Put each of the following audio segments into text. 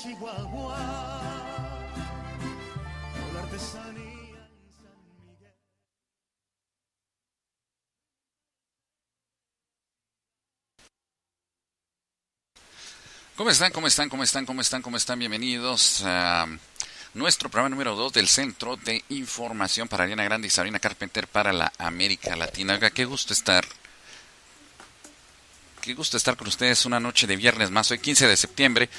Sierra de Chihuahua ¿Cómo están? ¿Cómo están? ¿Cómo están? ¿Cómo están? ¿Cómo están? Bienvenidos a nuestro programa número 2 del Centro de Información para Ariana Grande y Sabrina Carpenter para la América Latina. Oiga, qué gusto estar. Qué gusto estar con ustedes una noche de viernes más, hoy 15 de septiembre.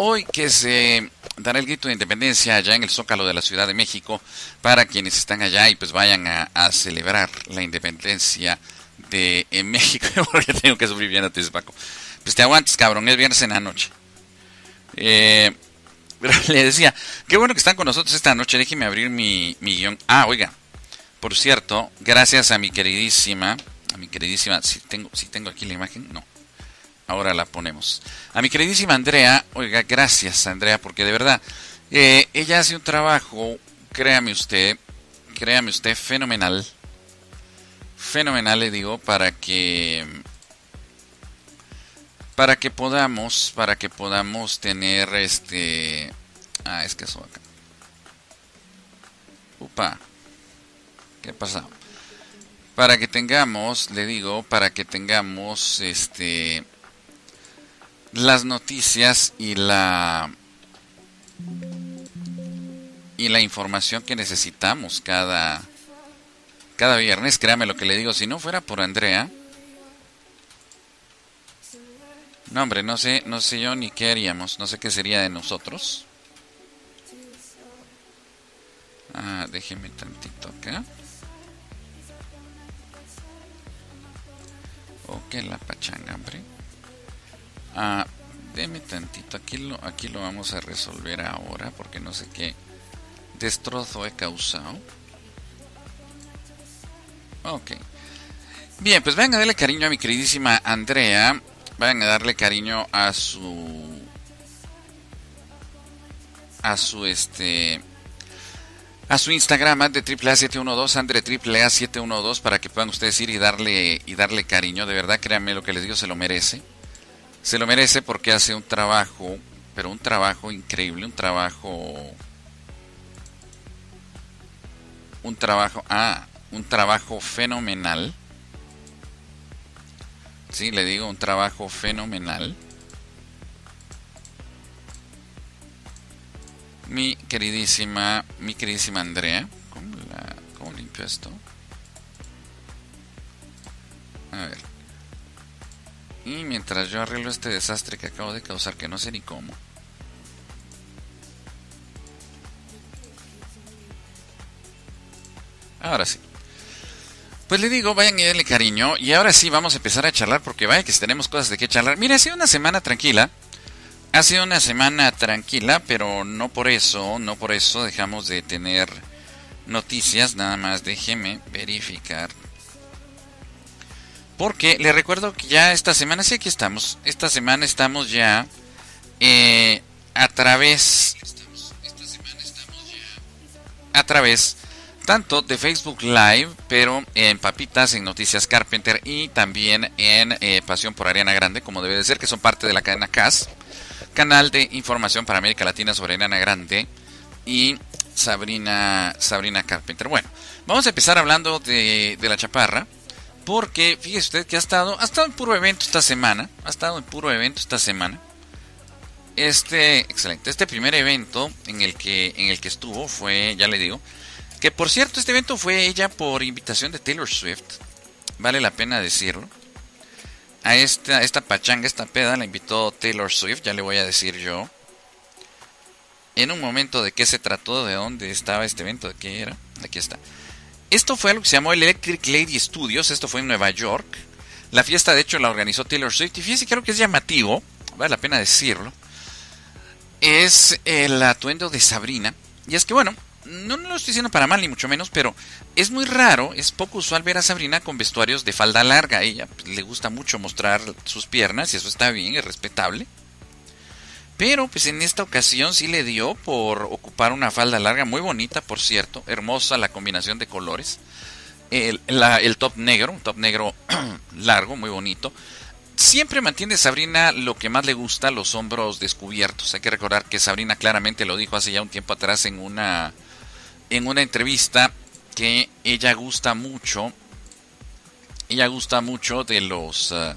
Hoy que se dará el grito de independencia allá en el Zócalo de la Ciudad de México para quienes están allá y pues vayan a, celebrar la independencia de México, porque tengo que sufrir bien Paco. Pues te aguantes, cabrón, es viernes en la noche. Eh, pero le decía, qué bueno que están con nosotros esta noche, déjeme abrir mi, mi guion. Ah, oiga, por cierto, gracias a mi queridísima, a mi queridísima, si tengo, si tengo aquí la imagen, no ahora la ponemos. A mi queridísima Andrea, oiga, gracias Andrea, porque de verdad, eh, ella hace un trabajo, créame usted, créame usted, fenomenal. Fenomenal, le digo, para que para que podamos, para que podamos tener este ah, es que eso acá. Upa. ¿Qué pasa? Para que tengamos, le digo, para que tengamos este las noticias y la y la información que necesitamos cada cada viernes, créame lo que le digo, si no fuera por Andrea, no hombre, no sé, no sé yo ni qué haríamos, no sé qué sería de nosotros. Ah, déjeme tantito acá. Ok, la pachanga, hombre. Ah, deme tantito, aquí lo, aquí lo vamos a resolver ahora porque no sé qué destrozo he causado. Ok. Bien, pues vayan a darle cariño a mi queridísima Andrea. Vayan a darle cariño a su. A su este. A su Instagram de AAA712, Andre AAA712, para que puedan ustedes ir y darle, y darle cariño. De verdad, créanme lo que les digo, se lo merece se lo merece porque hace un trabajo, pero un trabajo increíble, un trabajo un trabajo, ah, un trabajo fenomenal. Sí, le digo, un trabajo fenomenal. Mi queridísima, mi queridísima Andrea, ¿cómo, la, cómo limpio esto? A ver. Y mientras yo arreglo este desastre que acabo de causar, que no sé ni cómo. Ahora sí. Pues le digo, vayan y denle cariño. Y ahora sí vamos a empezar a charlar porque vaya que tenemos cosas de qué charlar. Mire, ha sido una semana tranquila. Ha sido una semana tranquila, pero no por eso, no por eso dejamos de tener noticias. Nada más déjeme verificar porque le recuerdo que ya esta semana, sí aquí estamos, esta semana estamos ya eh, a través, a través tanto de Facebook Live, pero en Papitas, en Noticias Carpenter y también en eh, Pasión por Ariana Grande, como debe de ser, que son parte de la cadena CAS, canal de información para América Latina sobre Ariana Grande y Sabrina, Sabrina Carpenter. Bueno, vamos a empezar hablando de, de la chaparra porque fíjese usted que ha estado, ha estado en puro evento esta semana. Ha estado en puro evento esta semana. Este, excelente. Este primer evento en el que, en el que estuvo fue, ya le digo, Que por cierto, este evento fue ella por invitación de Taylor Swift. Vale la pena decirlo. A esta, esta pachanga, esta peda, la invitó Taylor Swift, ya le voy a decir yo. En un momento de qué se trató, de dónde estaba este evento, de qué era. Aquí está. Esto fue algo que se llamó el Electric Lady Studios, esto fue en Nueva York. La fiesta de hecho la organizó Taylor Swift y fíjense creo que es llamativo, vale la pena decirlo. Es el atuendo de Sabrina. Y es que bueno, no, lo estoy diciendo para mal ni mucho menos, pero es muy raro, es poco usual ver a Sabrina con vestuarios de falda larga. A ella le gusta mucho mostrar sus piernas y eso está bien, es respetable. Pero pues en esta ocasión sí le dio por ocupar una falda larga, muy bonita por cierto, hermosa la combinación de colores. El, el top negro, un top negro largo, muy bonito. Siempre mantiene Sabrina lo que más le gusta, los hombros descubiertos. Hay que recordar que Sabrina claramente lo dijo hace ya un tiempo atrás en una, en una entrevista que ella gusta mucho. Ella gusta mucho de los... Uh,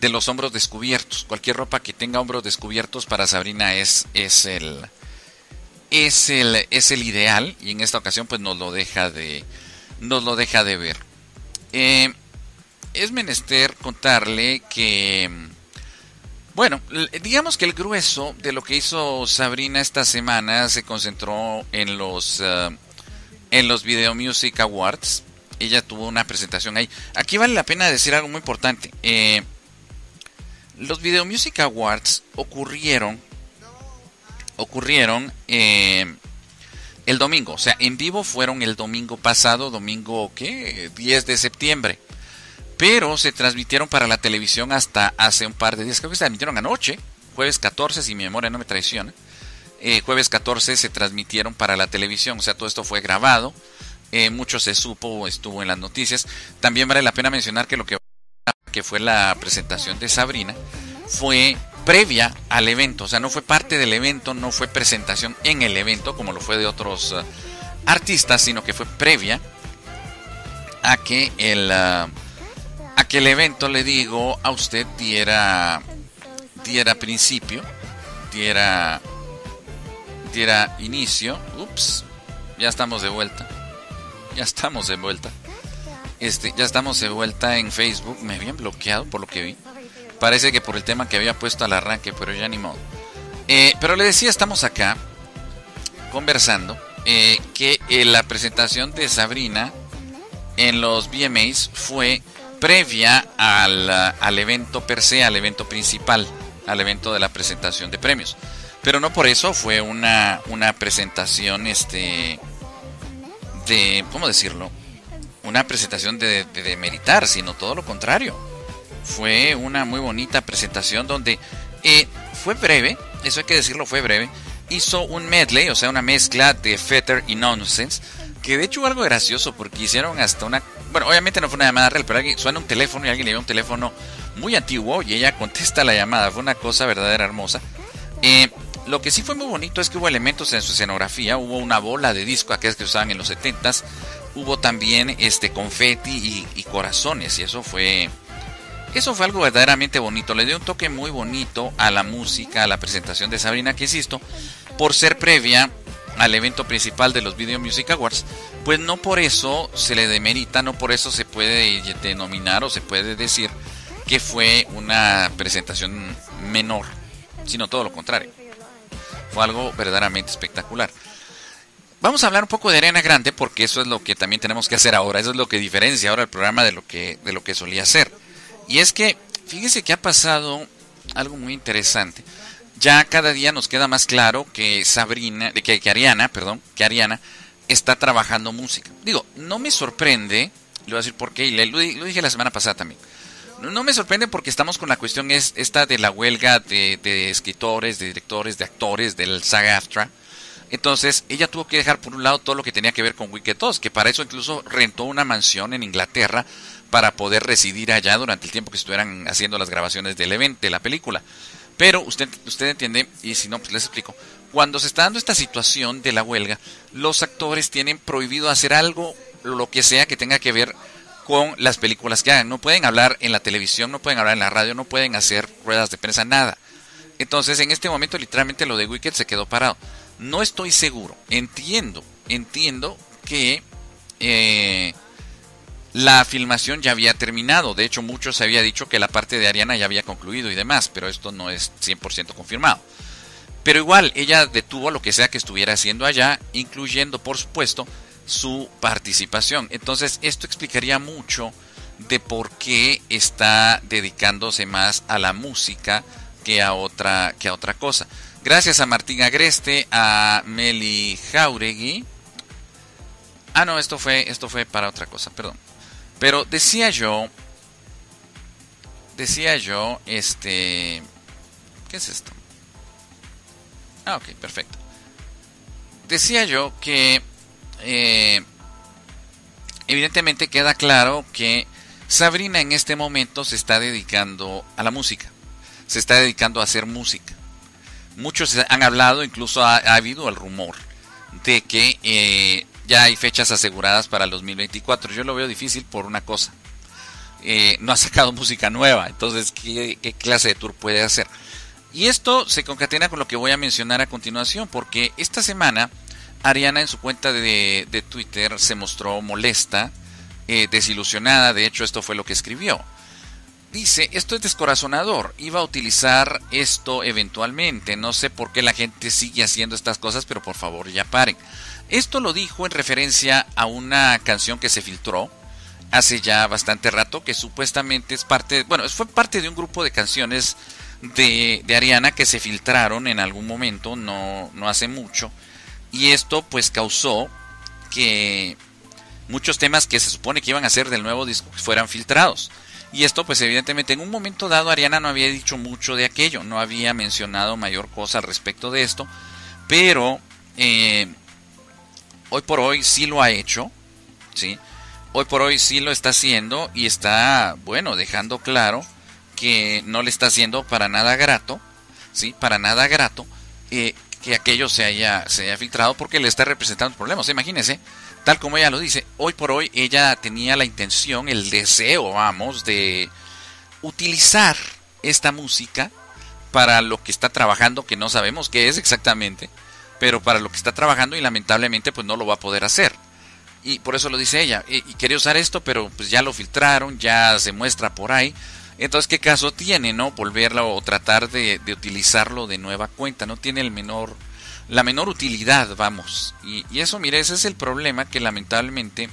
de los hombros descubiertos. Cualquier ropa que tenga hombros descubiertos para Sabrina es, es el es el es el ideal y en esta ocasión pues nos lo deja de nos lo deja de ver. Eh, es menester contarle que bueno, digamos que el grueso de lo que hizo Sabrina esta semana se concentró en los uh, en los Video Music Awards. Ella tuvo una presentación ahí. Aquí vale la pena decir algo muy importante. Eh, los Video Music Awards ocurrieron ocurrieron eh, el domingo, o sea, en vivo fueron el domingo pasado, domingo ¿qué? 10 de septiembre. Pero se transmitieron para la televisión hasta hace un par de días, creo que se transmitieron anoche, jueves 14, si mi memoria no me traiciona. Eh, jueves 14 se transmitieron para la televisión, o sea, todo esto fue grabado. Eh, mucho se supo, estuvo en las noticias. También vale la pena mencionar que lo que que fue la presentación de Sabrina, fue previa al evento, o sea, no fue parte del evento, no fue presentación en el evento como lo fue de otros uh, artistas, sino que fue previa a que el uh, a que el evento le digo a usted diera diera principio, diera diera inicio. Ups, ya estamos de vuelta. Ya estamos de vuelta. Este, ya estamos de vuelta en Facebook. Me habían bloqueado por lo que vi. Parece que por el tema que había puesto al arranque, pero ya ni modo. Eh, pero le decía, estamos acá conversando eh, que eh, la presentación de Sabrina en los VMAs fue previa al, al, evento per se, al evento principal, al evento de la presentación de premios. Pero no por eso fue una, una presentación este de, ¿cómo decirlo? Una presentación de, de, meritar, sino todo lo contrario. Fue una muy bonita presentación donde eh, fue breve, eso hay que decirlo, fue breve. Hizo un medley, o sea, una mezcla de Fetter y Nonsense, que de hecho algo gracioso porque hicieron hasta una... Bueno, obviamente no fue una llamada real, pero alguien, suena un teléfono y alguien le dio un teléfono muy antiguo y ella contesta la llamada. Fue una cosa verdadera hermosa. Eh, lo que sí fue muy bonito es que hubo elementos en su escenografía. Hubo una bola de disco, aquellas que usaban en los 70s hubo también este confeti y, corazones y eso fue eso fue algo verdaderamente bonito. Le dio un toque muy bonito a la música, a la presentación de Sabrina, que insisto, por ser previa al evento principal de los Video Music Awards, pues no por eso se le demerita, no por eso se puede denominar o se puede decir que fue una presentación menor, sino todo lo contrario. Fue algo verdaderamente espectacular. Vamos a hablar un poco de Arena Grande porque eso es lo que también tenemos que hacer ahora, eso es lo que diferencia ahora el programa de lo que, de lo que solía ser. Y es que, fíjese que ha pasado algo muy interesante. Ya cada día nos queda más claro que Sabrina, que, que Ariana, perdón, que Ariana está trabajando música. Digo, no me sorprende, le voy a decir por qué, y lo, dije la semana pasada también. No, me sorprende porque estamos con la cuestión es esta de la huelga de, de escritores, de directores, de actores del SAG-AFTRA entonces, ella tuvo que dejar por un lado todo lo que tenía que ver con Wicked 2, que para eso incluso rentó una mansión en Inglaterra para poder residir allá durante el tiempo que estuvieran haciendo las grabaciones del evento, de la película. Pero usted, usted entiende, y si no, pues les explico. Cuando se está dando esta situación de la huelga, los actores tienen prohibido hacer algo, lo que sea que tenga que ver con las películas que hagan. No pueden hablar en la televisión, no pueden hablar en la radio, no pueden hacer ruedas de prensa, nada. Entonces, en este momento, literalmente lo de Wicked se quedó parado. No estoy seguro. Entiendo, entiendo que eh, la filmación ya había terminado. De hecho, muchos se había dicho que la parte de Ariana ya había concluido y demás, pero esto no es 100% confirmado. Pero igual, ella detuvo lo que sea que estuviera haciendo allá, incluyendo, por supuesto, su participación. Entonces, esto explicaría mucho de por qué está dedicándose más a la música que a otra, que a otra cosa. Gracias a Martín Agreste, a Meli Jauregui. Ah, no, esto fue, esto fue para otra cosa, perdón. Pero decía yo, decía yo, este, ¿qué es esto? Ah, ok, perfecto. Decía yo que eh, evidentemente queda claro que Sabrina en este momento se está dedicando a la música, se está dedicando a hacer música. Muchos han hablado, incluso ha, habido el rumor de que eh, ya hay fechas aseguradas para el 2024. Yo lo veo difícil por una cosa. Eh, no ha sacado música nueva, entonces ¿qué, clase de tour puede hacer? Y esto se concatena con lo que voy a mencionar a continuación, porque esta semana Ariana en su cuenta de, Twitter se mostró molesta, eh, desilusionada, de hecho esto fue lo que escribió. Dice, esto es descorazonador, iba a utilizar esto eventualmente, no sé por qué la gente sigue haciendo estas cosas, pero por favor ya paren. Esto lo dijo en referencia a una canción que se filtró hace ya bastante rato, que supuestamente es parte, bueno, fue parte de un grupo de canciones de, de Ariana que se filtraron en algún momento, no, no hace mucho, y esto pues causó que muchos temas que se supone que iban a ser del nuevo disco fueran filtrados. Y esto pues evidentemente en un momento dado Ariana no había dicho mucho de aquello, no había mencionado mayor cosa al respecto de esto, pero eh, hoy por hoy sí lo ha hecho, ¿sí? Hoy por hoy sí lo está haciendo y está, bueno, dejando claro que no le está haciendo para nada grato, ¿sí? Para nada grato eh, que aquello se haya, se haya filtrado porque le está representando problemas. Imagínense, tal como ella lo dice, hoy por hoy ella tenía la intención, el deseo, vamos, de utilizar esta música para lo que está trabajando, que no sabemos qué es exactamente, pero para lo que está trabajando y lamentablemente pues no lo va a poder hacer. Y por eso lo dice ella, y, quería usar esto, pero pues ya lo filtraron, ya se muestra por ahí. Entonces, ¿qué caso tiene, no? Volverlo o tratar de utilizarlo de nueva cuenta, no tiene el menor la menor utilidad, vamos. Y, eso, mire, ese es el problema que lamentablemente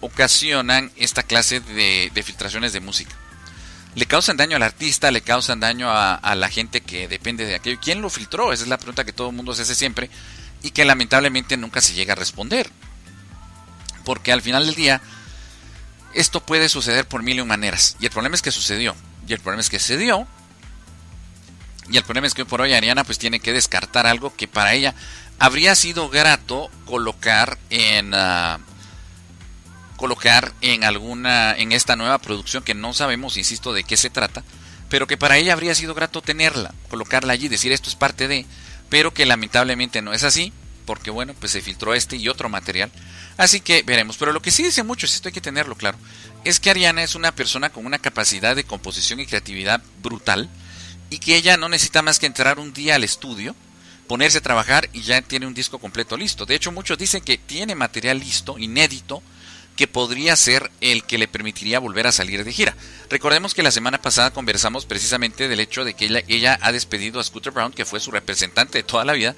ocasionan esta clase de, filtraciones de música. Le causan daño al artista, le causan daño a, la gente que depende de aquello. ¿Quién lo filtró? Esa es la pregunta que todo el mundo se hace siempre y que lamentablemente nunca se llega a responder. Porque al final del día, esto puede suceder por mil y un maneras. Y el problema es que sucedió. Y el problema es que se dio y el problema es que hoy por hoy Ariana pues tiene que descartar algo que para ella habría sido grato colocar en ah, colocar en alguna en esta nueva producción que no sabemos, insisto, de qué se trata, pero que para ella habría sido grato tenerla, colocarla allí, decir esto es parte de, pero que lamentablemente no es así, porque bueno, pues se filtró este y otro material. Así que veremos, pero lo que sí dice mucho, esto hay que tenerlo claro, es que Ariana es una persona con una capacidad de composición y creatividad brutal, y que ella no necesita más que entrar un día al estudio, ponerse a trabajar y ya tiene un disco completo listo. De hecho, muchos dicen que tiene material listo, inédito, que podría ser el que le permitiría volver a salir de gira. Recordemos que la semana pasada conversamos precisamente del hecho de que ella, ella ha despedido a Scooter Brown, que fue su representante de toda la vida,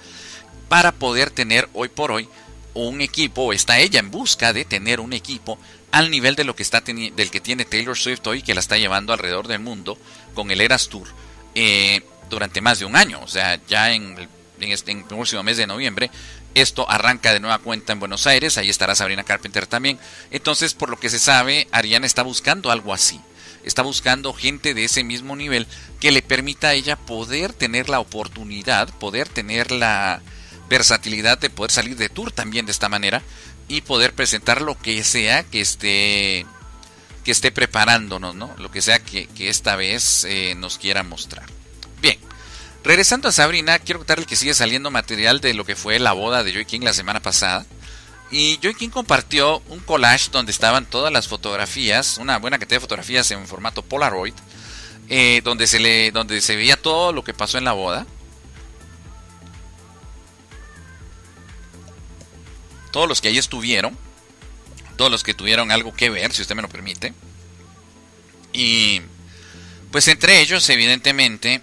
para poder tener hoy por hoy un equipo, o está ella en busca de tener un equipo al nivel de lo que está del que tiene Taylor Swift hoy, que la está llevando alrededor del mundo con el Eras Tour eh, durante más de un año. O sea, ya en el, este próximo mes de noviembre, esto arranca de nueva cuenta en Buenos Aires. Ahí estará Sabrina Carpenter también. Entonces, por lo que se sabe, Ariana está buscando algo así. Está buscando gente de ese mismo nivel que le permita a ella poder tener la oportunidad, poder tener la versatilidad de poder salir de tour también de esta manera y poder presentar lo que sea que esté esté preparándonos, ¿no? Lo que sea que, esta vez eh, nos quiera mostrar. Bien, regresando a Sabrina, quiero contarle que sigue saliendo material de lo que fue la boda de Joy King la semana pasada. Y Joy King compartió un collage donde estaban todas las fotografías, una buena cantidad de fotografías en formato Polaroid, eh, donde, se le, donde se veía todo lo que pasó en la boda. todos los que ahí estuvieron, todos los que tuvieron algo que ver, si usted me lo permite. Y pues entre ellos, evidentemente,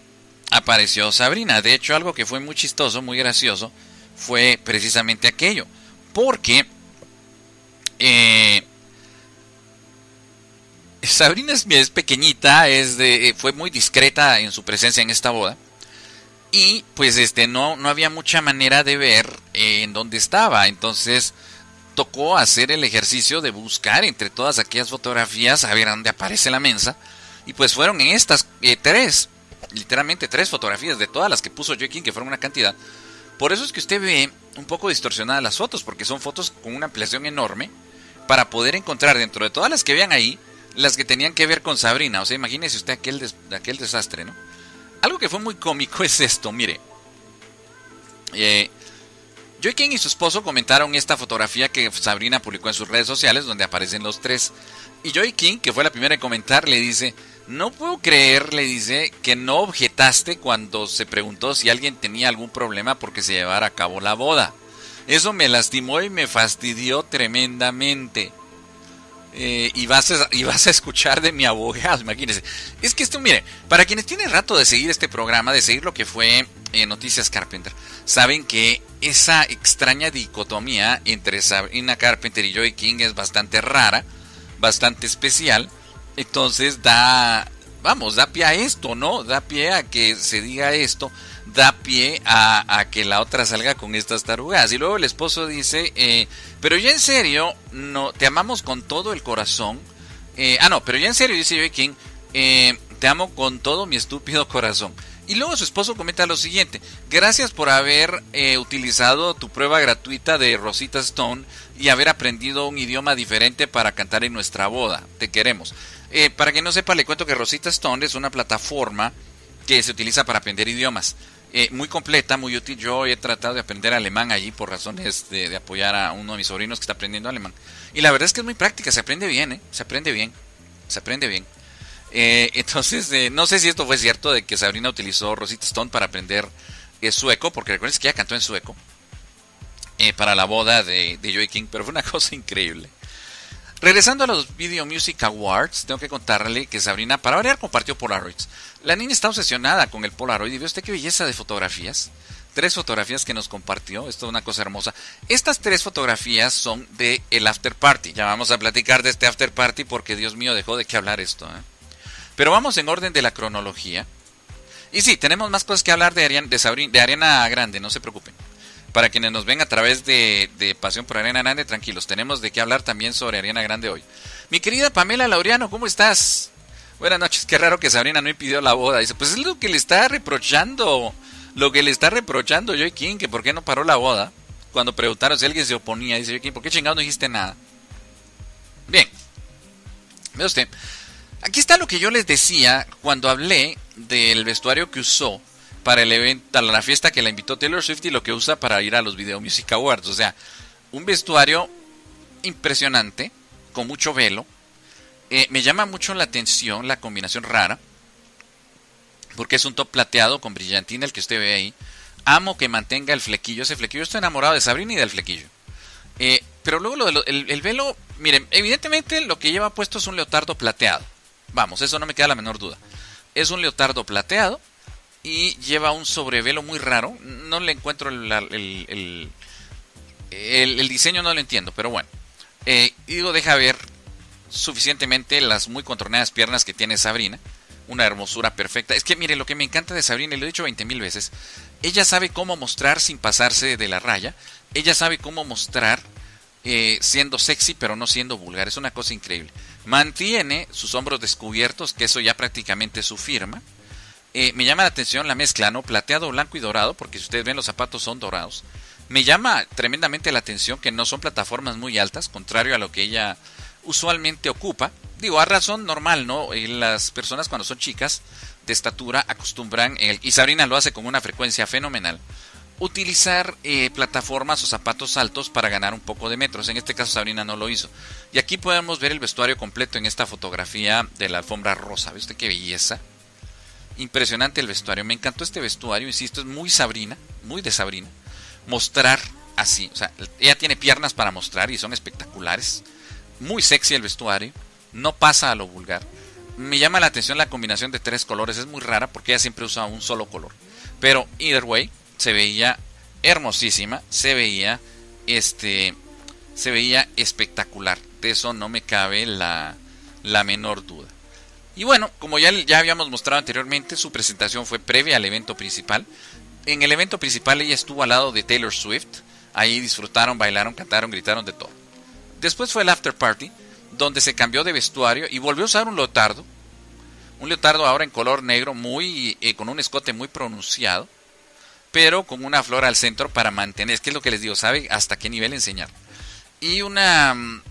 apareció Sabrina. De hecho, algo que fue muy chistoso, muy gracioso, fue precisamente aquello. Porque eh, Sabrina es, pequeñita, es de, fue muy discreta en su presencia en esta boda. Y pues este no, no había mucha manera de ver en dónde estaba. Entonces tocó hacer el ejercicio de buscar entre todas aquellas fotografías a ver dónde aparece la mensa. Y pues fueron estas eh, tres, literalmente tres fotografías de todas las que puso Joaquín, que fueron una cantidad. Por eso es que usted ve un poco distorsionadas las fotos, porque son fotos con una ampliación enorme para poder encontrar dentro de todas las que vean ahí las que tenían que ver con Sabrina. O sea, imagínese usted aquel, aquel desastre, ¿no? Algo que fue muy cómico es esto, mire. Eh, Joaquín y su esposo comentaron esta fotografía que Sabrina publicó en sus redes sociales, donde aparecen los tres. Y Joy King, que fue la primera en comentar, le dice, no puedo creer, le dice, que no objetaste cuando se preguntó si alguien tenía algún problema porque se llevara a cabo la boda. Eso me lastimó y me fastidió tremendamente. Eh, y, vas a, y vas a escuchar de mi abogado, imagínense. Es que esto, mire, para quienes tienen rato de seguir este programa, de seguir lo que fue eh, Noticias Carpenter, saben que esa extraña dicotomía entre Sabrina Carpenter y Joey King es bastante rara, bastante especial. Entonces da, vamos, da pie a esto, ¿no? Da pie a que se diga esto da pie a, que la otra salga con estas tarugas. Y luego el esposo dice, eh, pero ya en serio, no, te amamos con todo el corazón. Eh, ah, no, pero ya en serio, dice Joey King, eh, te amo con todo mi estúpido corazón. Y luego su esposo comenta lo siguiente, gracias por haber utilizado tu prueba gratuita de Rosita Stone y haber aprendido un idioma diferente para cantar en nuestra boda. Te queremos. para que no sepa, le cuento que Rosita Stone es una plataforma que se utiliza para aprender idiomas. Eh, muy completa, muy útil. Yo he tratado de aprender alemán allí por razones de, apoyar a uno de mis sobrinos que está aprendiendo alemán. Y la verdad es que es muy práctica, se aprende bien, ¿eh? Se aprende bien, se aprende bien. Eh, entonces, no sé si esto fue cierto de que Sabrina utilizó Rosita Stone para aprender sueco, porque recuerden que ella cantó en sueco para la boda de, de Joey King, pero fue una cosa increíble. Regresando a los Video Music Awards, tengo que contarle que Sabrina, para variar, compartió Polaroids. La niña está obsesionada con el Polaroid y ve usted qué belleza de fotografías. Tres fotografías que nos compartió, esto es una cosa hermosa. Estas tres fotografías son de el after party. Ya vamos a platicar de este after party porque Dios mío dejó de qué hablar esto. ¿eh? Pero vamos en orden de la cronología. Y sí, tenemos más cosas que hablar de, Ariana, de, Arena Grande, no se preocupen para quienes nos ven a través de, Pasión por Arena Grande, tranquilos, tenemos de qué hablar también sobre Arena Grande hoy. Mi querida Pamela Laureano, ¿cómo estás? Buenas noches, qué raro que Sabrina no impidió la boda. Dice, pues es lo que le está reprochando, lo que le está reprochando Joy King, que por qué no paró la boda. Cuando preguntaron si alguien se oponía, dice Joy King, ¿por qué chingado no dijiste nada? Bien, ve usted, aquí está lo que yo les decía cuando hablé del vestuario que usó para el evento, la fiesta que la invitó Taylor Swift y lo que usa para ir a los Video Music Awards. O sea, un vestuario impresionante, con mucho velo. Eh, me llama mucho la atención la combinación rara, porque es un top plateado con brillantina, el que usted ve ahí. Amo que mantenga el flequillo, ese flequillo. Estoy enamorado de Sabrina y del flequillo. Eh, pero luego lo el, velo, miren, evidentemente lo que lleva puesto es un leotardo plateado. Vamos, eso no me queda la menor duda. Es un leotardo plateado y lleva un sobrevelo muy raro. No le encuentro el, el, diseño, no lo entiendo, pero bueno. Eh, digo, deja ver suficientemente las muy contorneadas piernas que tiene Sabrina. Una hermosura perfecta. Es que mire, lo que me encanta de Sabrina, y lo he dicho 20 mil veces, ella sabe cómo mostrar sin pasarse de la raya. Ella sabe cómo mostrar eh, siendo sexy pero no siendo vulgar. Es una cosa increíble. Mantiene sus hombros descubiertos, que eso ya prácticamente es su firma. Eh, me llama la atención la mezcla, ¿no? Plateado, blanco y dorado, porque si ustedes ven los zapatos son dorados. Me llama tremendamente la atención que no son plataformas muy altas, contrario a lo que ella usualmente ocupa. Digo, a razón normal, ¿no? Eh, las personas cuando son chicas de estatura acostumbran, y Sabrina lo hace con una frecuencia fenomenal, utilizar eh, plataformas o zapatos altos para ganar un poco de metros. En este caso Sabrina no lo hizo. Y aquí podemos ver el vestuario completo en esta fotografía de la alfombra rosa. ¿Ve usted qué belleza? Impresionante el vestuario. Me encantó este vestuario, insisto, es muy Sabrina, muy de Sabrina. Mostrar así. O sea, ella tiene piernas para mostrar y son espectaculares. Muy sexy el vestuario. No pasa a lo vulgar. Me llama la atención la combinación de tres colores. Es muy rara porque ella siempre usa un solo color. Pero either way, se veía hermosísima. Se veía este. Se veía espectacular. De eso no me cabe la, la menor duda. Y bueno, como ya, ya habíamos mostrado anteriormente, su presentación fue previa al evento principal. En el evento principal ella estuvo al lado de Taylor Swift. Ahí disfrutaron, bailaron, cantaron, gritaron de todo. Después fue el after party, donde se cambió de vestuario y volvió a usar un leotardo. Un leotardo ahora en color negro, muy eh, con un escote muy pronunciado, pero con una flor al centro para mantener, es que es lo que les digo, sabe hasta qué nivel enseñar. Y una, mm,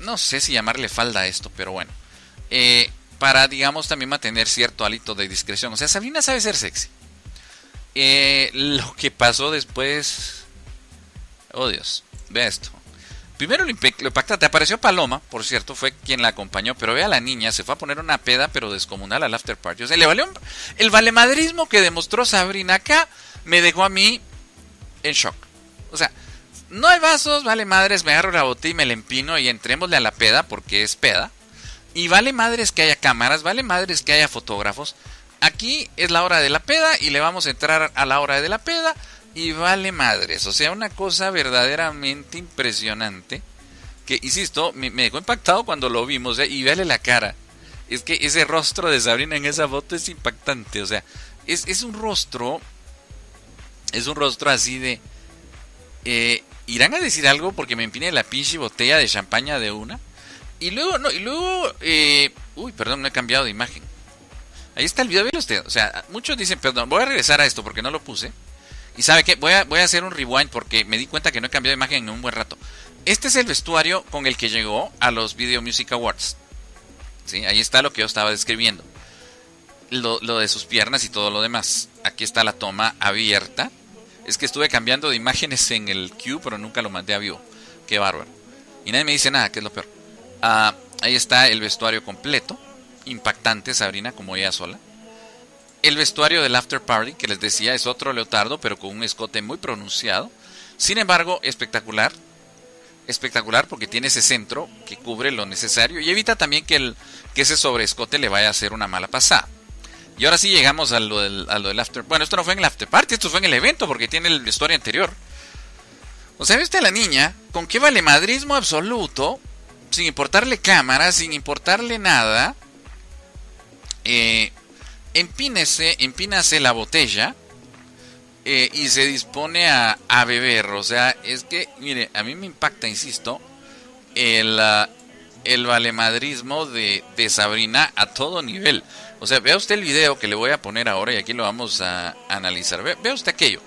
no sé si llamarle falda a esto, pero bueno, eh, para, digamos, también mantener cierto hálito de discreción. O sea, Sabrina sabe ser sexy. Eh, lo que pasó después... Oh Dios, ve esto. Primero lo, impacta, te apareció Paloma, por cierto, fue quien la acompañó, pero ve a la niña, se fue a poner una peda, pero descomunal al after party. O sea, le valió el valemadrismo que demostró Sabrina acá, me dejó a mí en shock. O sea, no hay vasos, vale madres, me agarro la botella y me la empino y entrémosle a la peda porque es peda. Y vale madres que haya cámaras, vale madres que haya fotógrafos. Aquí es la hora de la peda y le vamos a entrar a la hora de la peda y vale madres. O sea, una cosa verdaderamente impresionante. Que, insisto, me, dejó impactado cuando lo vimos ¿eh? y vale la cara. Es que ese rostro de Sabrina en esa foto es impactante. O sea, es, un rostro. Es un rostro así de. Eh, ¿Irán a decir algo porque me empine la pinche botella de champaña de una? Y luego, no, y luego, eh, uy, perdón, no he cambiado de imagen. Ahí está el video, ve usted. O sea, muchos dicen, perdón, voy a regresar a esto porque no lo puse. Y sabe qué, voy a, voy a hacer un rewind porque me di cuenta que no he cambiado de imagen en un buen rato. Este es el vestuario con el que llegó a los Video Music Awards. ¿Sí? Ahí está lo que yo estaba describiendo. Lo, lo de sus piernas y todo lo demás. Aquí está la toma abierta. Es que estuve cambiando de imágenes en el Q, pero nunca lo mandé a vivo. Qué bárbaro. Y nadie me dice nada, que es lo peor. Ah, ahí está el vestuario completo. Impactante, Sabrina, como ella sola. El vestuario del After Party, que les decía, es otro leotardo, pero con un escote muy pronunciado. Sin embargo, espectacular. Espectacular porque tiene ese centro que cubre lo necesario y evita también que, el, que ese sobreescote le vaya a hacer una mala pasada. Y ahora sí llegamos a lo, del, a lo After Bueno, esto no fue en el After Party, esto fue en el evento porque tiene el vestuario anterior. O sea, viste a la niña con qué valemadrismo absoluto sin importarle cámara, sin importarle nada, eh, empínese, empínase la botella eh, y se dispone a, a, beber. O sea, es que, mire, a mí me impacta, insisto, el, uh, el valemadrismo de, de Sabrina a todo nivel. O sea, vea usted el video que le voy a poner ahora y aquí lo vamos a, analizar. vea usted aquello.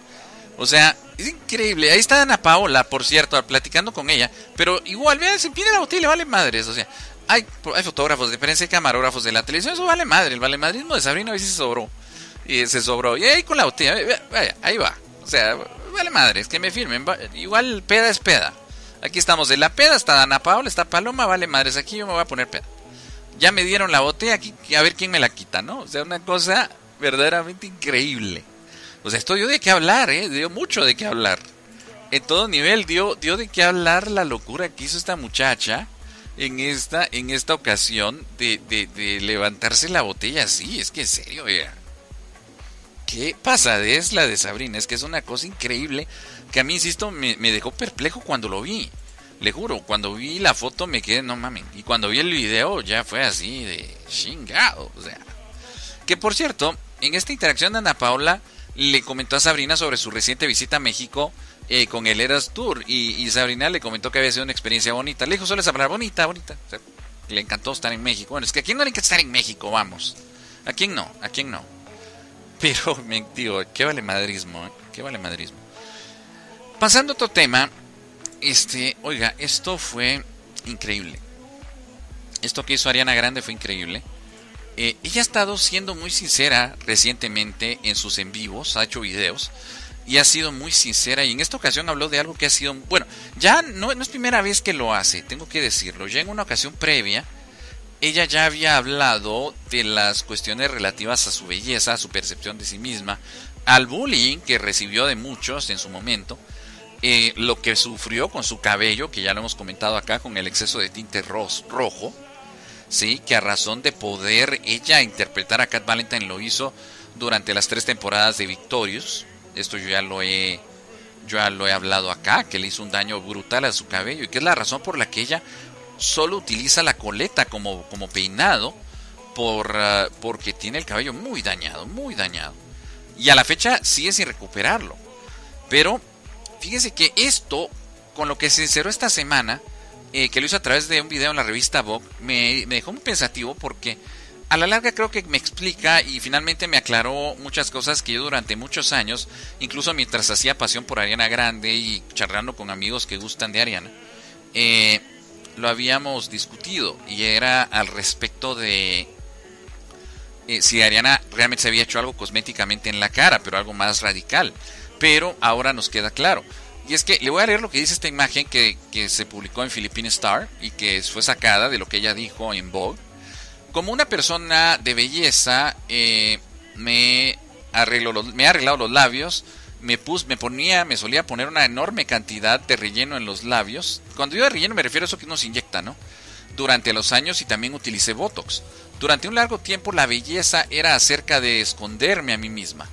O sea, es increíble. Ahí está Ana Paola, por cierto, platicando con ella. Pero igual, vean, se pide la botella y le vale madres. O sea, hay, hay fotógrafos de prensa y camarógrafos de la televisión. Eso vale madre. El vale madrismo de Sabrina a veces se sobró. Y se sobró. Y ahí con la botella, vaya, ahí va. O sea, vale madres, que me firmen. Igual peda es peda. Aquí estamos de la peda, está Ana Paola, está Paloma, vale madres. Aquí yo me voy a poner peda. Ya me dieron la botella, aquí a ver quién me la quita, ¿no? O sea, una cosa verdaderamente increíble. O sea, esto dio de qué hablar, ¿eh? Dio mucho de qué hablar. En todo nivel dio, dio de qué hablar la locura que hizo esta muchacha en esta, en esta ocasión de, de, levantarse la botella así. Es que en serio, vea. Qué pasadez la de Sabrina. Es que es una cosa increíble que a mí, insisto, me, dejó perplejo cuando lo vi. Le juro, cuando vi la foto me quedé, no mames. Y cuando vi el video ya fue así de chingado. O sea, que por cierto, en esta interacción Ana Paula le comentó a Sabrina sobre su reciente visita a México eh, con el Eras Tour y, Sabrina le comentó que había sido una experiencia bonita. Le dijo, suele hablar bonita, bonita. le encantó estar en México. Bueno, es que a quién no le encanta estar en México, vamos. ¿A quién no? ¿A quién no? Pero, me digo, qué vale madrismo, ¿eh? qué vale madrismo. Pasando a otro tema, este, oiga, esto fue increíble. Esto que hizo Ariana Grande fue increíble. Eh, ella ha estado siendo muy sincera recientemente en sus en vivos, ha hecho videos y ha sido muy sincera y en esta ocasión habló de algo que ha sido, bueno, ya no, es primera vez que lo hace, tengo que decirlo, ya en una ocasión previa ella ya había hablado de las cuestiones relativas a su belleza, a su percepción de sí misma, al bullying que recibió de muchos en su momento eh, lo que sufrió con su cabello, que ya lo hemos comentado acá, con el exceso de tinte rojo, ¿sí? que a razón de poder ella interpretar a Cat Valentine lo hizo durante las tres temporadas de Victorious. Esto yo ya lo he, yo lo he hablado acá, que le hizo un daño brutal a su cabello y que es la razón por la que ella solo utiliza la coleta como, como peinado por, ah, porque tiene el cabello muy dañado, muy dañado. Y a la fecha sigue sin recuperarlo. Pero fíjese que esto, con lo que se encerró esta semana, eh, que lo hizo a través de un video en la revista Vogue, me, dejó muy pensativo porque a la larga creo que me explica y finalmente me aclaró muchas cosas que yo durante muchos años, incluso mientras hacía pasión por Ariana Grande y charlando con amigos que gustan de Ariana, eh, lo habíamos discutido y era al respecto de eh, si Ariana realmente se había hecho algo cosméticamente en la cara, pero algo más radical pero ahora nos queda claro. Y es que le voy a leer lo que dice esta imagen que, se publicó en Philippine Star y que fue sacada de lo que ella dijo en Vogue. Como una persona de belleza, eh, me, arreglo me ha arreglado los labios, me, pus, me ponía, me solía poner una enorme cantidad de relleno en los labios. Cuando yo de relleno me refiero a eso que uno se inyecta, ¿no? Durante los años y también utilicé Botox. Durante un largo tiempo la belleza era acerca de esconderme a mí misma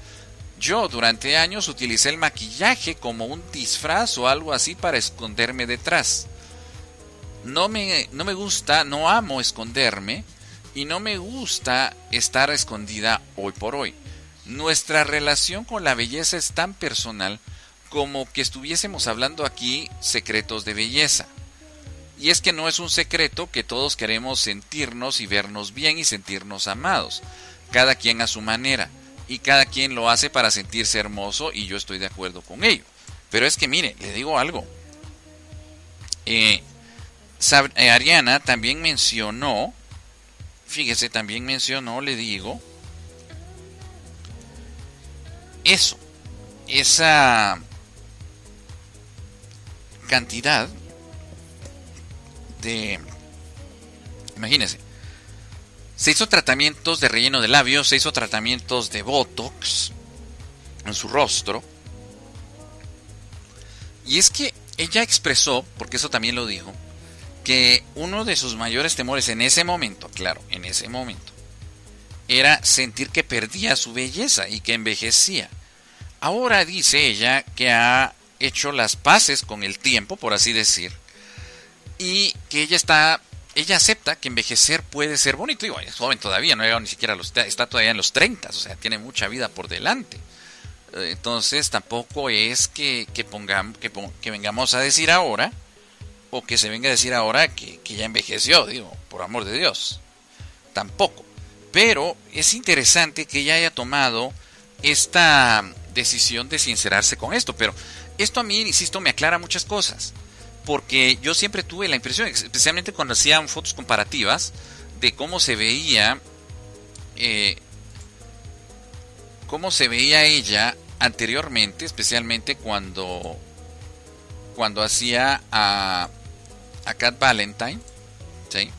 yo durante años utilicé el maquillaje como un disfraz o algo así para esconderme detrás. No me, no me gusta, no amo esconderme y no me gusta estar escondida hoy por hoy. Nuestra relación con la belleza es tan personal como que estuviésemos hablando aquí secretos de belleza. Y es que no es un secreto que todos queremos sentirnos y vernos bien y sentirnos amados, cada quien a su manera y cada quien lo hace para sentirse hermoso y yo estoy de acuerdo con ello. Pero es que mire, le digo algo. Eh, eh, Ariana también mencionó, fíjese, también mencionó, le digo, eso, esa cantidad de, imagínense, se hizo tratamientos de relleno de labios, se hizo tratamientos de Botox en su rostro. Y es que ella expresó, porque eso también lo dijo, que uno de sus mayores temores en ese momento, claro, en ese momento, era sentir que perdía su belleza y que envejecía. Ahora dice ella que ha hecho las paces con el tiempo, por así decir, y que ella está ella acepta que envejecer puede ser bonito. Digo, es joven todavía, no ha llegado ni siquiera a los, está todavía en los 30, o sea, tiene mucha vida por delante. Eh, entonces tampoco es que, que, pongamos, que, vengamos a decir ahora, o que se venga a decir ahora que, que ya envejeció, digo, por amor de Dios. Tampoco. Pero es interesante que ella haya tomado esta decisión de sincerarse con esto. Pero esto a mí, insisto, me aclara muchas cosas porque yo siempre tuve la impresión, especialmente cuando hacían fotos comparativas, de cómo se veía, eh, cómo se veía ella anteriormente, especialmente cuando, cuando hacía a, a Cat Valentine, ¿sí?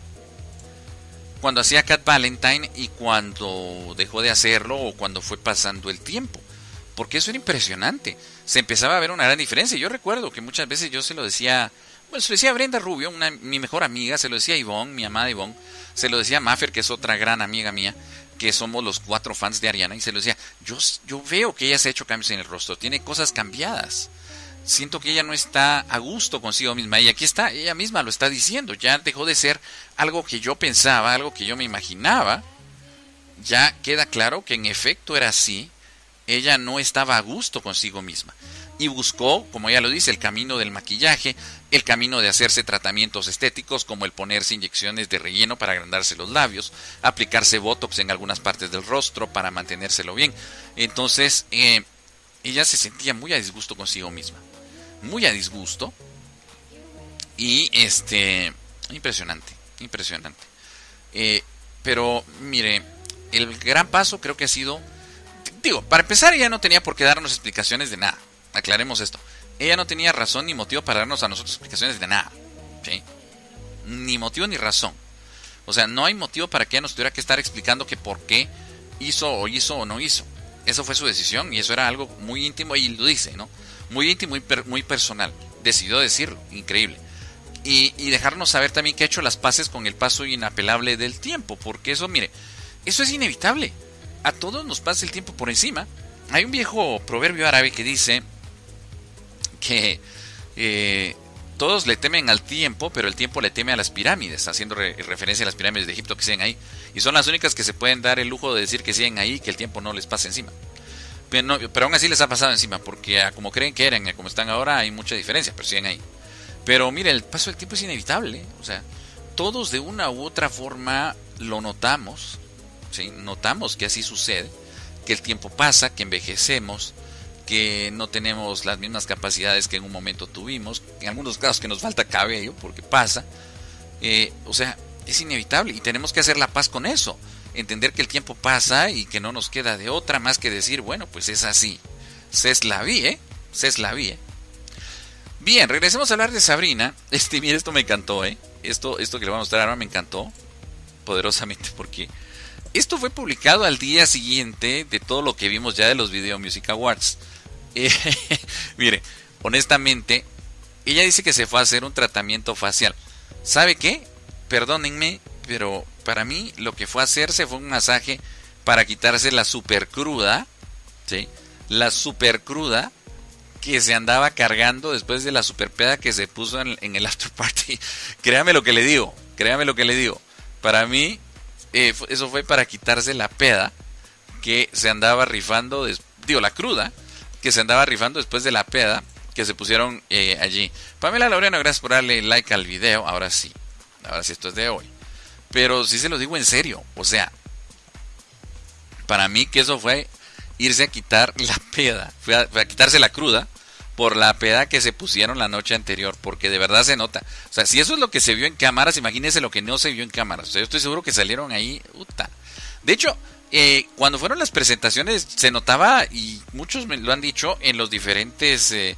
cuando hacía Cat Valentine y cuando dejó de hacerlo o cuando fue pasando el tiempo, porque eso era impresionante se empezaba a ver una gran diferencia. Yo recuerdo que muchas veces yo se lo decía, bueno, se lo decía a Brenda Rubio, una, mi mejor amiga, se lo decía a Ivonne, mi amada Ivonne, se lo decía a Maffer, que es otra gran amiga mía, que somos los cuatro fans de Ariana, y se lo decía, yo, yo veo que ella se ha hecho cambios en el rostro, tiene cosas cambiadas. Siento que ella no está a gusto consigo misma. Y aquí está, ella misma lo está diciendo. Ya dejó de ser algo que yo pensaba, algo que yo me imaginaba. Ya queda claro que en efecto era así ella no estaba a gusto consigo misma y buscó, como ella lo dice, el camino del maquillaje, el camino de hacerse tratamientos estéticos como el ponerse inyecciones de relleno para agrandarse los labios, aplicarse botox en algunas partes del rostro para mantenérselo bien. Entonces, eh, ella se sentía muy a disgusto consigo misma, muy a disgusto y este, impresionante, impresionante. Eh, pero mire, el gran paso creo que ha sido Digo, para empezar, ella no tenía por qué darnos explicaciones de nada. Aclaremos esto. Ella no tenía razón ni motivo para darnos a nosotros explicaciones de nada. ¿sí? Ni motivo ni razón. O sea, no hay motivo para que ella nos tuviera que estar explicando que por qué hizo o hizo o no hizo. Eso fue su decisión y eso era algo muy íntimo y lo dice, ¿no? muy íntimo, muy, muy personal. Decidió decirlo, increíble. Y, y, dejarnos saber también que ha hecho las paces con el paso inapelable del tiempo, porque eso, mire, eso es inevitable. A todos nos pasa el tiempo por encima. Hay un viejo proverbio árabe que dice que eh, todos le temen al tiempo, pero el tiempo le teme a las pirámides, haciendo referencia a las pirámides de Egipto que siguen ahí. Y son las únicas que se pueden dar el lujo de decir que siguen ahí y que el tiempo no les pasa encima. Pero, pero aún así les ha pasado encima, porque como creen que eran, como están ahora, hay mucha diferencia, pero siguen ahí. Pero mire, el paso del tiempo es inevitable. O sea, todos de una u otra forma lo notamos. Notamos que así sucede, que el tiempo pasa, que envejecemos, que no tenemos las mismas capacidades que en un momento tuvimos, en algunos casos que nos falta cabello, porque pasa. Eh, o sea, es inevitable y tenemos que hacer la paz con eso. Entender que el tiempo pasa y que no nos queda de otra más que decir, bueno, pues es así. Se es la ¿eh? Se es la vi, ¿eh? Bien, regresemos a hablar de Sabrina. Este, esto me encantó, ¿eh? Esto, esto que le voy a mostrar ahora me encantó poderosamente porque esto fue publicado al día siguiente de todo lo que vimos ya de los Video Music Awards. mire, honestamente, ella dice que se fue a hacer un tratamiento facial. ¿Sabe qué? Perdónenme, pero para mí lo que fue a hacerse fue un masaje para quitarse la super cruda, ¿sí? La super cruda que se andaba cargando después de la super peda que se puso en, en el after party. créame lo que le digo, créame lo que le digo. Para mí, eh, eso fue para quitarse la peda que se andaba rifando, digo, la cruda, que se andaba rifando después de la peda que se pusieron eh, allí. Pamela Laureano, gracias por darle like al video. Ahora sí, ahora sí, esto es de hoy. Pero sí se lo digo en serio, o sea, para mí que eso fue irse a quitar la peda, fue a, quitarse la cruda por la peda que se pusieron la noche anterior, porque de verdad se nota. O sea, si eso es lo que se vio en cámaras, imagínense lo que no se vio en cámaras. O sea, yo estoy seguro que salieron ahí, puta. De hecho, eh, cuando fueron las presentaciones se notaba, y muchos me lo han dicho en los diferentes eh,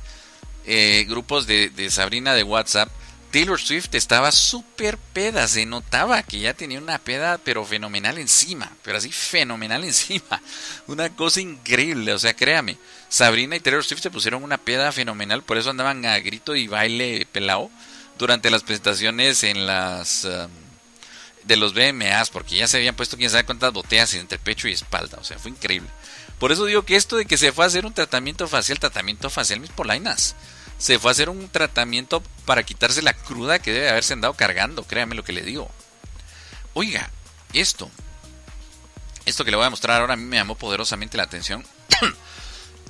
eh, grupos de, Sabrina de WhatsApp, Taylor Swift estaba súper peda, se notaba que ya tenía una peda pero fenomenal encima, pero así fenomenal encima, una cosa increíble, o sea, créame, Sabrina y Taylor Swift se pusieron una peda fenomenal, por eso andaban a grito y baile pelao durante las presentaciones en las... Um, de los BMAs, porque ya se habían puesto quién sabe cuántas botellas entre pecho y espalda, o sea, fue increíble. Por eso digo que esto de que se fue a hacer un tratamiento facial, tratamiento facial mis polainas, se fue a hacer un tratamiento para quitarse la cruda que debe haberse andado cargando, créame lo que le digo. Oiga, esto, esto que le voy a mostrar ahora a mí me llamó poderosamente la atención,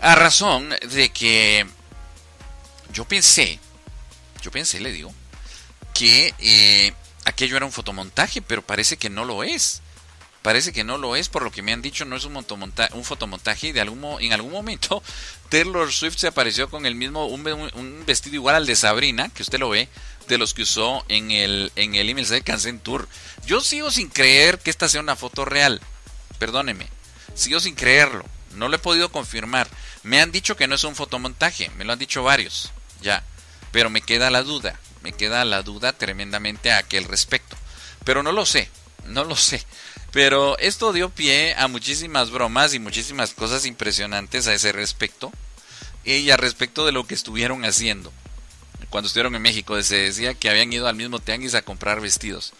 a razón de que yo pensé, yo pensé, le digo, que eh, aquello era un fotomontaje, pero parece que no lo es. Parece que no lo es, por lo que me han dicho, no es un, un fotomontaje y de algún, en algún momento Taylor Swift se apareció con el mismo, un, vestido igual al de Sabrina, que usted lo ve, de los que usó en el, en el de Cansen Tour. Yo sigo sin creer que esta sea una foto real, perdóneme, sigo sin creerlo, no lo he podido confirmar. Me han dicho que no es un fotomontaje, me lo han dicho varios, ya, pero me queda la duda me queda la duda tremendamente a aquel respecto. Pero no lo sé, no lo sé. Pero esto dio pie a muchísimas bromas y muchísimas cosas impresionantes a ese respecto. Y a respecto de lo que estuvieron haciendo. Cuando estuvieron en México se decía que habían ido al mismo tianguis a comprar vestidos.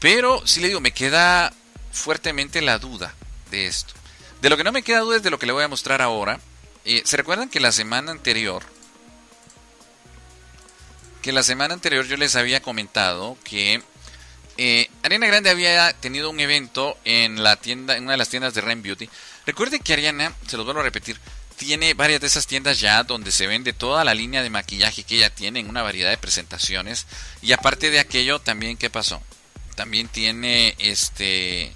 Pero sí le digo, me queda fuertemente la duda de esto. De lo que no me queda duda es de lo que le voy a mostrar ahora. Eh, ¿Se recuerdan que la semana anterior que la semana anterior yo les había comentado que eh, Ariana Grande había tenido un evento en la tienda, en una de las tiendas de Ren Beauty. Recuerden que Ariana, se los vuelvo a repetir, tiene varias de esas tiendas ya donde se vende toda la línea de maquillaje que ella tiene en una variedad de presentaciones. Y aparte de aquello, también, ¿qué pasó? También tiene este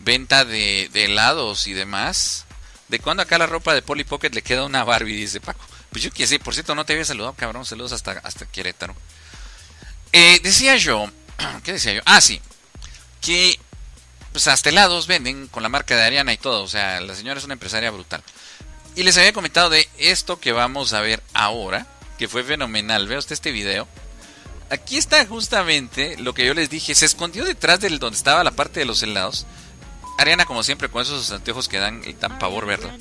venta de, de helados y demás. ¿De cuándo acá la ropa de Polly Pocket le queda una Barbie? Dice Paco. Pues yo que sí, por cierto, no te había saludado, cabrón. Saludos hasta, hasta Querétaro. Eh, decía yo, ¿qué decía yo? Ah, sí, que pues hasta helados venden con la marca de Ariana y todo. O sea, la señora es una empresaria brutal. Y les había comentado de esto que vamos a ver ahora, que fue fenomenal. Vea este video. Aquí está justamente lo que yo les dije. Se escondió detrás del donde estaba la parte de los helados. Ariana, como siempre, con esos anteojos que dan, dan pavor verla.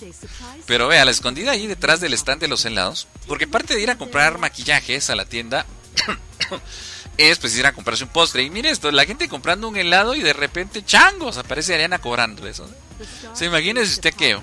Pero vea, la escondida ahí detrás del stand de los helados. Porque parte de ir a comprar maquillajes a la tienda es pues ir a comprarse un postre. Y mire esto, la gente comprando un helado y de repente changos, aparece Ariana cobrando eso. Se imagina usted que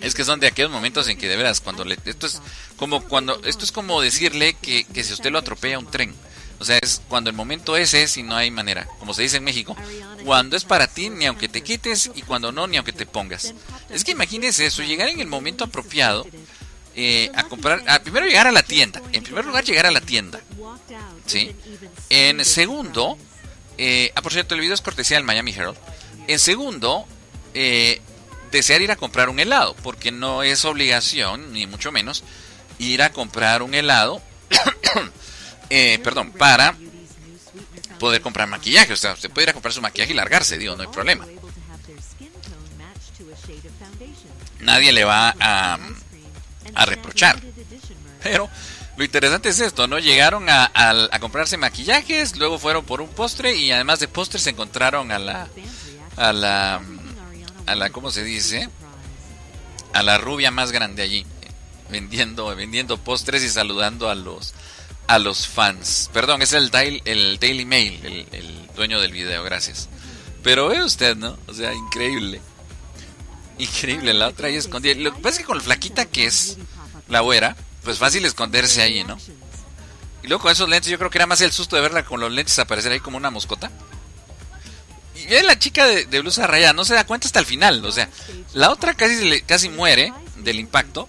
es que son de aquellos momentos en que de veras cuando le, esto es como cuando esto es como decirle que, que si usted lo atropella un tren. O sea, es cuando el momento es es y no hay manera, como se dice en México. Cuando es para ti, ni aunque te quites, y cuando no, ni aunque te pongas. Es que imagínese eso, llegar en el momento apropiado eh, a comprar, a primero llegar a la tienda. En primer lugar, llegar a la tienda. ¿Sí? En segundo, eh, ah, por cierto, el video es cortesía del Miami Herald. En segundo, eh, desear ir a comprar un helado, porque no es obligación, ni mucho menos, ir a comprar un helado eh, perdón, para poder comprar maquillaje. O sea, usted puede ir a comprar su maquillaje y largarse, digo, no hay problema. Nadie le va a, reprochar. Pero lo interesante es esto, ¿no? Llegaron a, a, comprarse maquillajes, luego fueron por un postre y además de postre se encontraron a la, a la, a la, ¿cómo se dice? A la rubia más grande allí, vendiendo, vendiendo postres y saludando a los, a los fans. Perdón, es el, Daily, el Daily Mail, el, dueño del video, gracias. Pero ve usted, ¿no? O sea, increíble. Increíble, la otra ahí escondida. Lo que pasa es que con la flaquita que es la güera, pues fácil esconderse ahí, ¿no? Y luego con esos lentes, yo creo que era más el susto de verla con los lentes aparecer ahí como una moscota. Y ve la chica de, blusa rayada, no se da cuenta hasta el final. O sea, la otra casi, casi muere del impacto.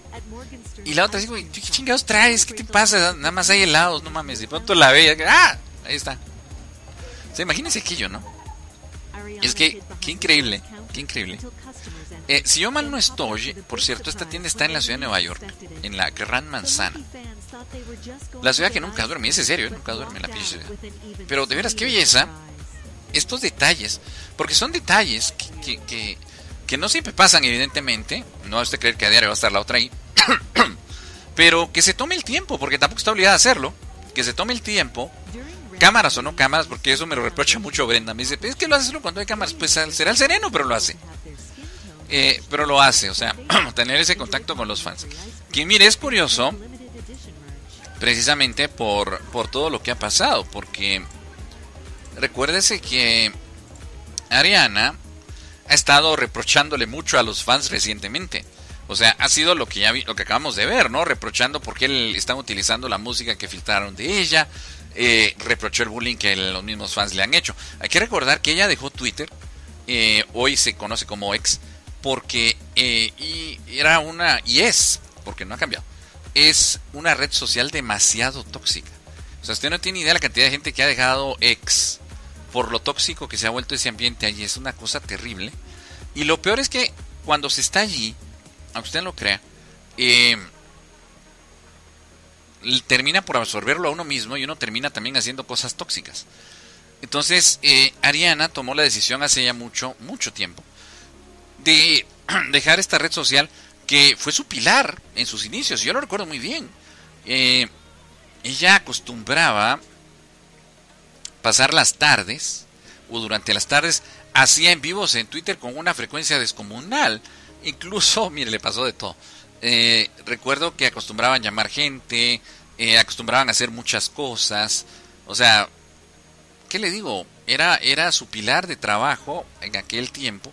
Y la otra dice, ¿qué chingados traes? ¿Qué te pasa? Nada más hay helados, no mames. De pronto la ve, ¡ah! Ahí está. O sea, imagínense aquello, ¿no? Es que, qué increíble, qué increíble. Eh, si yo mal no estoy, por cierto, esta tienda está en la ciudad de Nueva York, en la Gran Manzana. La ciudad que nunca duerme, es en serio, ¿eh? nunca duerme la pinche ciudad. Pero de veras, qué belleza, estos detalles, porque son detalles que, que, que, no siempre pasan, evidentemente. No es de creer que a diario va a estar la otra ahí. Pero que se tome el tiempo, porque tampoco está obligada a hacerlo. Que se tome el tiempo. Cámaras o no cámaras, porque eso me lo reprocha mucho Brenda. Me dice, es que lo haces cuando hay cámaras. Pues será el sereno, pero lo hace. Eh, pero lo hace, o sea, tener ese contacto con los fans. Que mire, es curioso, precisamente por, por todo lo que ha pasado, porque recuérdese que Ariana ha estado reprochándole mucho a los fans recientemente. O sea, ha sido lo que ya lo que acabamos de ver, ¿no? Reprochando porque él están utilizando la música que filtraron de ella, eh, reprochó el bullying que los mismos fans le han hecho. Hay que recordar que ella dejó Twitter, eh, hoy se conoce como ex, porque eh, y era una y es, porque no ha cambiado, es una red social demasiado tóxica. O sea, usted no tiene idea de la cantidad de gente que ha dejado ex por lo tóxico que se ha vuelto ese ambiente allí. Es una cosa terrible. Y lo peor es que cuando se está allí, aunque usted lo crea, eh, termina por absorberlo a uno mismo y uno termina también haciendo cosas tóxicas. Entonces, eh, Ariana tomó la decisión hace ya mucho, mucho tiempo de dejar esta red social que fue su pilar en sus inicios. Yo lo recuerdo muy bien. Eh, ella acostumbraba pasar las tardes, o durante las tardes, hacía en vivos en Twitter con una frecuencia descomunal. Incluso, mire, le pasó de todo. Eh, recuerdo que acostumbraban llamar gente, eh, acostumbraban a hacer muchas cosas. O sea, ¿qué le digo? Era, era su pilar de trabajo en aquel tiempo.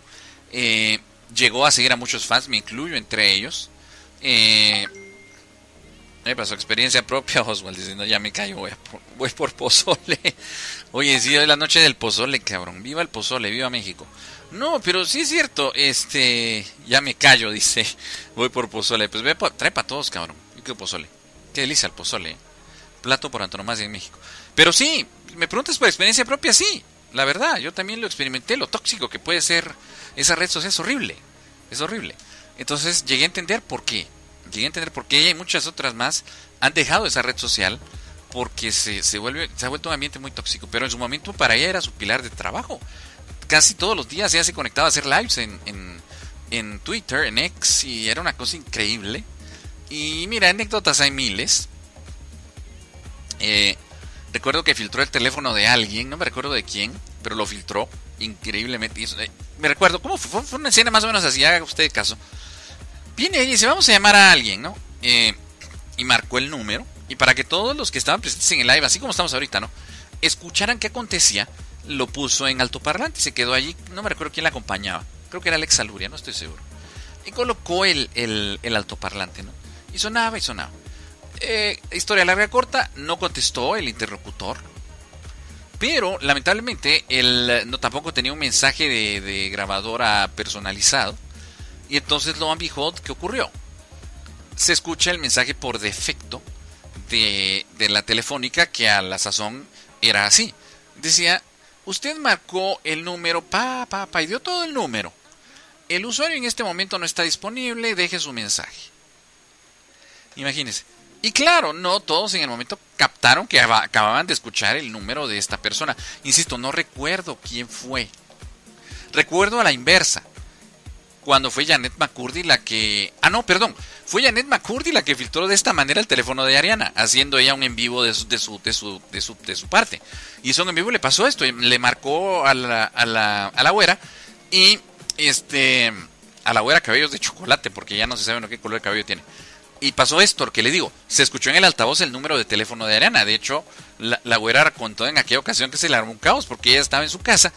Eh, llegó a seguir a muchos fans, me incluyo entre ellos. Eh, me pasó experiencia propia, Oswald, diciendo, ya me callo, voy, por, voy por pozole. Oye, sí, hoy la noche del pozole, cabrón. Viva el pozole, viva México. No, pero sí es cierto, este, ya me callo, dice, voy por pozole. Pues ve, trae para todos, cabrón. ¿Y qué pozole? Qué delicia el pozole. Plato por antonomasia en México. Pero sí, me preguntas por experiencia propia, sí. La verdad, yo también lo experimenté, lo tóxico que puede ser esa red social es horrible. Es horrible. Entonces llegué a entender por qué. Llegué a entender por qué ella y muchas otras más han dejado esa red social porque se, se, vuelve, se ha vuelto un ambiente muy tóxico. Pero en su momento para ella era su pilar de trabajo casi todos los días ya se conectaba a hacer lives en, en, Twitter, en X, y era una cosa increíble. Y mira, anécdotas hay miles. Eh, recuerdo que filtró el teléfono de alguien, no me recuerdo de quién, pero lo filtró increíblemente. Eh, me recuerdo, ¿cómo fue? Fue una escena más o menos así, haga usted caso. Viene y dice, vamos a llamar a alguien, ¿no? Eh, y marcó el número. Y para que todos los que estaban presentes en el live, así como estamos ahorita, ¿no? Escucharan qué acontecía, lo puso en altoparlante se quedó allí. No me recuerdo quién la acompañaba. Creo que era Alex Aluria, no estoy seguro. Y colocó el, el, altoparlante, ¿no? Y sonaba y sonaba. Eh, historia larga corta, no contestó el interlocutor. Pero lamentablemente él no tampoco tenía un mensaje de, grabadora personalizado. Y entonces lo ambijó, ¿qué ocurrió? Se escucha el mensaje por defecto de, de la telefónica que a la sazón era así. Decía, usted marcó el número, pa, pa, pa, y dio todo el número. El usuario en este momento no está disponible, deje su mensaje. Imagínense. Y claro, no todos en el momento captaron que acababan de escuchar el número de esta persona. Insisto, no recuerdo quién fue. Recuerdo a la inversa cuando fue Janet McCurdy la que... Ah, no, perdón. Fue Janet McCurdy la que filtró de esta manera el teléfono de Ariana, haciendo ella un en vivo de su, de su, de su, de su, de su parte. Hizo un en vivo le pasó esto, le marcó a la, a la, a la güera y este... A la güera cabellos de chocolate, porque ya no se sabe qué color de cabello tiene. Y pasó esto, que le digo, se escuchó en el altavoz el número de teléfono de Ariana. De hecho, la, la güera contó en aquella ocasión que se le armó un caos porque ella estaba en su casa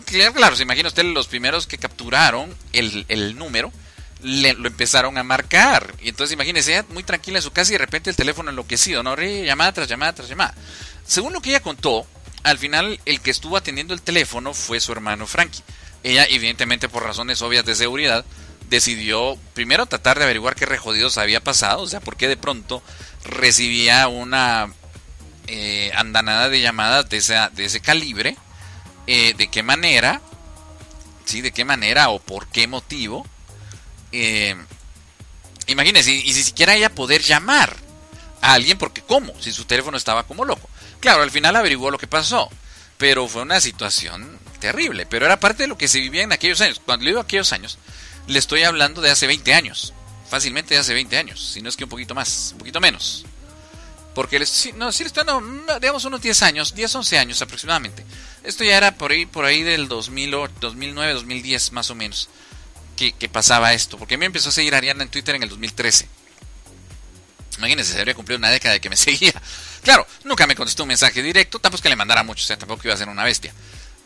claro, se imagina usted los primeros que capturaron el, número, le, lo empezaron a marcar. Y entonces imagínese, muy tranquila en su casa y de repente el teléfono enloquecido, ¿no? Llamada tras llamada tras llamada. Según lo que ella contó, al final el que estuvo atendiendo el teléfono fue su hermano Frankie. Ella, evidentemente por razones obvias de seguridad, decidió primero tratar de averiguar qué rejodidos había pasado, o sea, por qué de pronto recibía una eh, andanada de llamadas de, de ese calibre eh, de qué manera, ¿sí? De qué manera o por qué motivo. Eh, imagínense, y, si siquiera ella poder llamar a alguien, porque ¿cómo? Si su teléfono estaba como loco. Claro, al final averiguó lo que pasó, pero fue una situación terrible, pero era parte de lo que se vivía en aquellos años. Cuando le digo aquellos años, le estoy hablando de hace 20 años, fácilmente de hace 20 años, si no es que un poquito más, un poquito menos. Porque, les, no, si estoy digamos unos 10 años, 10, 11 años aproximadamente. Esto ya era por ahí, por ahí del 2008, 2009, 2010 más o menos que, pasaba esto. Porque a mí me empezó a seguir Ariana en Twitter en el 2013. Imagínense, se habría cumplido una década de que me seguía. Claro, nunca me contestó un mensaje directo, tampoco es que le mandara mucho, o sea, tampoco iba a ser una bestia.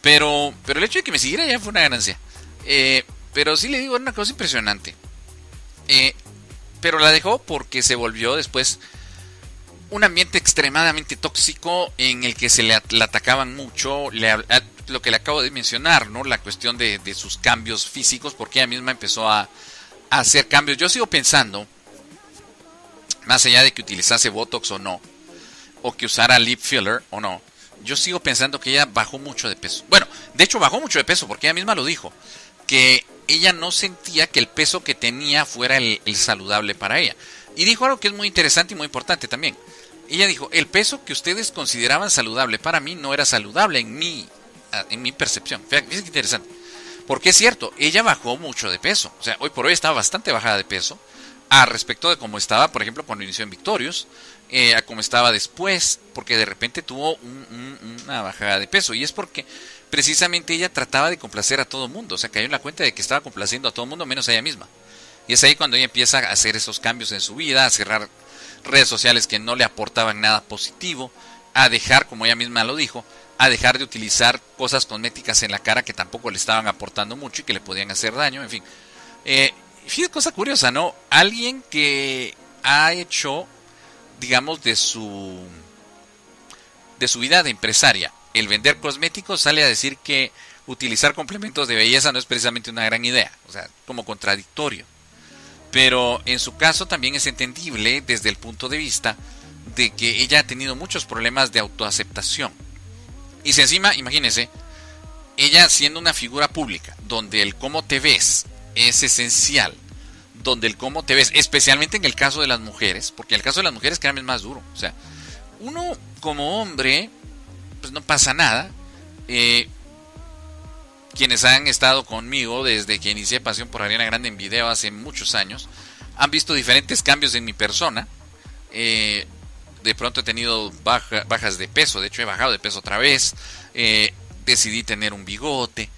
Pero, pero el hecho de que me siguiera ya fue una ganancia. Eh, pero sí le digo, una cosa impresionante. Eh, pero la dejó porque se volvió después un ambiente extremadamente tóxico en el que se le, atacaban mucho, lo que le acabo de mencionar, ¿no? La cuestión de, sus cambios físicos, porque ella misma empezó a, hacer cambios. Yo sigo pensando, más allá de que utilizase Botox o no, o que usara lip filler o no, yo sigo pensando que ella bajó mucho de peso. Bueno, de hecho bajó mucho de peso, porque ella misma lo dijo, que ella no sentía que el peso que tenía fuera el saludable para ella. Y dijo algo que es muy interesante y muy importante también ella dijo, el peso que ustedes consideraban saludable para mí no era saludable en mi, ah, en mi percepción. Fíjate qué interesante. Porque es cierto, ella bajó mucho de peso. O sea, hoy por hoy estaba bastante bajada de peso. A respecto de cómo estaba, por ejemplo, cuando inició en Victorious. Eh, a cómo estaba después. Porque de repente tuvo una bajada de peso. Y es porque precisamente ella trataba de complacer a todo mundo. O sea, cayó en la cuenta de que estaba complaciendo a todo el mundo menos a ella misma. Y es ahí cuando ella empieza a hacer esos cambios en su vida, a cerrar redes sociales que no le aportaban nada positivo, a dejar, como ella misma lo dijo, a dejar de utilizar cosas cosméticas en la cara que tampoco le estaban aportando mucho y que le podían hacer daño, en fin. Eh, fíjate cosa curiosa, ¿no? Alguien que ha hecho, digamos, de su de su vida de empresaria, el vender cosméticos sale a decir que utilizar complementos de belleza no es precisamente una gran idea, o sea, como contradictorio. Pero en su caso también es entendible desde el punto de vista de que ella ha tenido muchos problemas de autoaceptación. Y si encima, imagínense, ella siendo una figura pública, donde el cómo te ves es esencial, donde el cómo te ves, especialmente en el caso de las mujeres, porque en el caso de las mujeres cada vez más duro. O sea, uno como hombre, pues no pasa nada. Eh, quienes han estado conmigo desde que inicié Pasión por Ariana Grande en video hace muchos años, han visto diferentes cambios en mi persona. Eh, de pronto he tenido bajas de peso, de hecho he bajado de peso otra vez. Eh, decidí tener un bigote.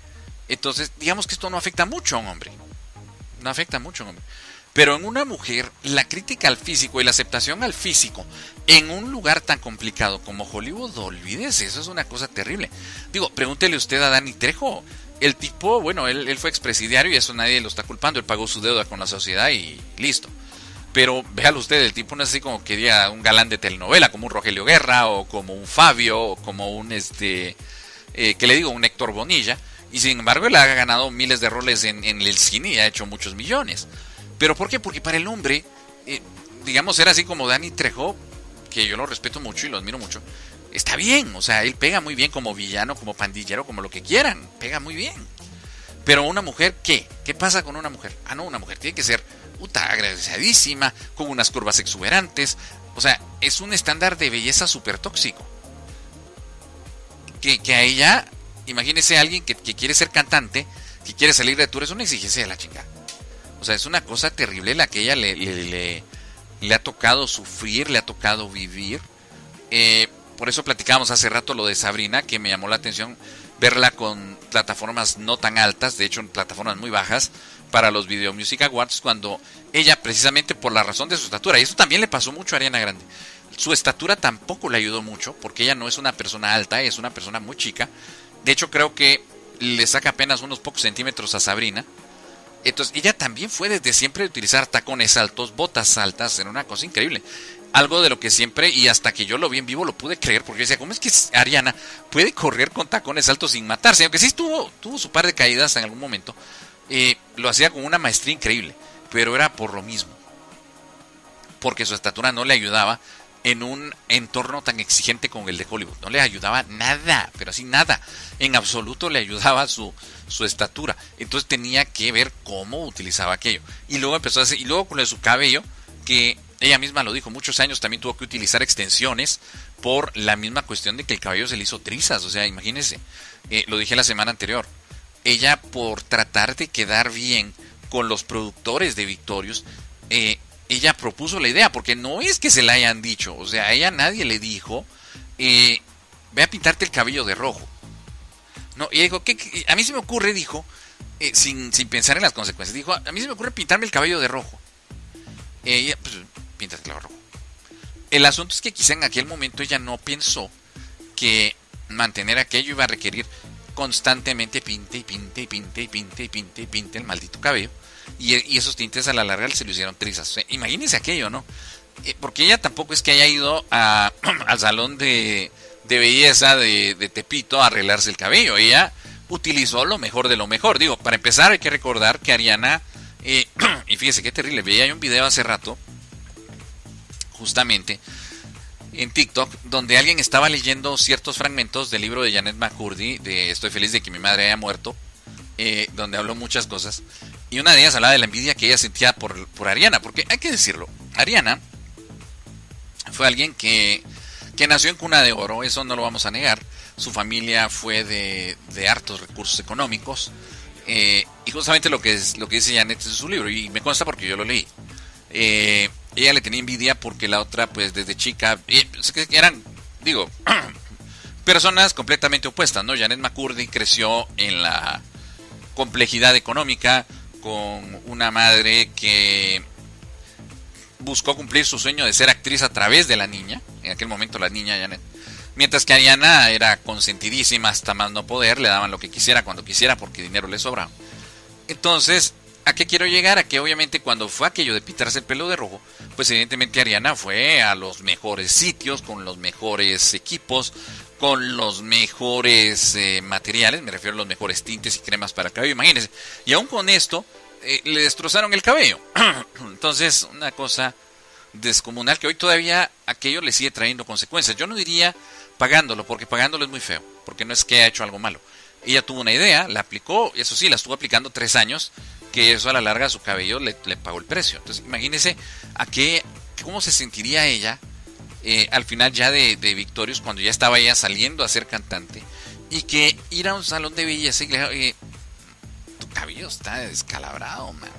Entonces, digamos que esto no afecta mucho a un hombre. No afecta mucho a un hombre. Pero en una mujer, la crítica al físico y la aceptación al físico en un lugar tan complicado como Hollywood, olvídese, eso es una cosa terrible. Digo, pregúntele usted a Dani Trejo. El tipo, bueno, él, él fue expresidiario y eso nadie lo está culpando. Él pagó su deuda con la sociedad y listo. Pero véalo usted, el tipo no es así como que diga un galán de telenovela, como un Rogelio Guerra, o como un Fabio, o como un este, eh, que le digo, un Héctor Bonilla. Y sin embargo, él ha ganado miles de roles en, el cine y ha hecho muchos millones. ¿Pero por qué? Porque para el hombre, eh, digamos, era así como Danny Trejo, que yo lo respeto mucho y lo admiro mucho. Está bien, o sea, él pega muy bien como villano, como pandillero, como lo que quieran, pega muy bien. Pero una mujer, ¿qué? ¿Qué pasa con una mujer? Ah, no, una mujer tiene que ser puta, agradecidísima, con unas curvas exuberantes. O sea, es un estándar de belleza súper tóxico. Que, que, a ella, imagínese a alguien que, quiere ser cantante, que quiere salir de tour, es una exigencia de la chingada. O sea, es una cosa terrible la que ella le, le, le, ha tocado sufrir, le ha tocado vivir. Eh, por eso platicábamos hace rato lo de Sabrina, que me llamó la atención verla con plataformas no tan altas, de hecho plataformas muy bajas, para los Video Music Awards cuando ella, precisamente por la razón de su estatura, y eso también le pasó mucho a Ariana Grande, su estatura tampoco le ayudó mucho, porque ella no es una persona alta, es una persona muy chica. De hecho, creo que le saca apenas unos pocos centímetros a Sabrina. Entonces, ella también fue desde siempre utilizar tacones altos, botas altas, era una cosa increíble. Algo de lo que siempre, y hasta que yo lo vi en vivo, lo pude creer, porque decía, ¿cómo es que Ariana puede correr con tacones altos sin matarse? Aunque sí tuvo, tuvo su par de caídas en algún momento, eh, lo hacía con una maestría increíble, pero era por lo mismo. Porque su estatura no le ayudaba en un entorno tan exigente como el de Hollywood. No le ayudaba nada, pero así nada. En absoluto le ayudaba su, su estatura. Entonces tenía que ver cómo utilizaba aquello. Y luego empezó a hacer, y luego con su cabello, que ella misma lo dijo, muchos años también tuvo que utilizar extensiones por la misma cuestión de que el cabello se le hizo trizas. O sea, imagínense, eh, lo dije la semana anterior ella por tratar de quedar bien con los productores de Victorious, eh, ella propuso la idea, porque no es que se la hayan dicho, o sea, a ella nadie le dijo, eh, ve a pintarte el cabello de rojo. No, y dijo, ¿qué, a mí se me ocurre, dijo, eh, sin, sin, pensar en las consecuencias, dijo, a mí se me ocurre pintarme el cabello de rojo. Ella, pues, el cabello rojo. El asunto es que quizá en aquel momento ella no pensó que mantener aquello iba a requerir constantemente pinte y pinte y pinte y pinte y pinte y pinte el maldito cabello. Y, esos tintes a la larga se le hicieron trizas. imagínense aquello, ¿no? Eh, porque ella tampoco es que haya ido al salón de, de belleza de, Tepito a arreglarse el cabello. Ella utilizó lo mejor de lo mejor. Digo, para empezar hay que recordar que Ariana, eh, y fíjese qué terrible, veía un video hace rato, justamente, en TikTok donde alguien estaba leyendo ciertos fragmentos del libro de Janet McCurdy de Estoy feliz de que mi madre haya muerto, eh, donde habló muchas cosas. Y una de ellas hablaba de la envidia que ella sentía por, por Ariana, porque hay que decirlo, Ariana fue alguien que, que nació en cuna de oro, eso no lo vamos a negar. Su familia fue de, de hartos recursos económicos. Eh, y justamente lo que, es, lo que dice Janet en su libro, y me consta porque yo lo leí. Eh, ella le tenía envidia porque la otra, pues desde chica, eran, digo, personas completamente opuestas, ¿no? Janet McCurdy creció en la complejidad económica con una madre que buscó cumplir su sueño de ser actriz a través de la niña, en aquel momento la niña Janet. Mientras que Ariana era consentidísima hasta más no poder, le daban lo que quisiera cuando quisiera porque dinero le sobraba. Entonces, ¿A qué quiero llegar? A que obviamente cuando fue aquello de pintarse el pelo de rojo, pues evidentemente Ariana fue a los mejores sitios, con los mejores equipos, con los mejores eh, materiales, me refiero a los mejores tintes y cremas para el cabello, imagínense. Y aún con esto, eh, le destrozaron el cabello. Entonces, una cosa descomunal que hoy todavía aquello le sigue trayendo consecuencias. Yo no diría pagándolo, porque pagándolo es muy feo, porque no es que haya hecho algo malo. Ella tuvo una idea, la aplicó, eso sí, la estuvo aplicando tres años, que eso a la larga su cabello le, pagó el precio. Entonces, imagínese a qué, cómo se sentiría ella eh, al final ya de, de Victorious, cuando ya estaba ella saliendo a ser cantante, y que ir a un salón de belleza y le tu cabello está descalabrado, man.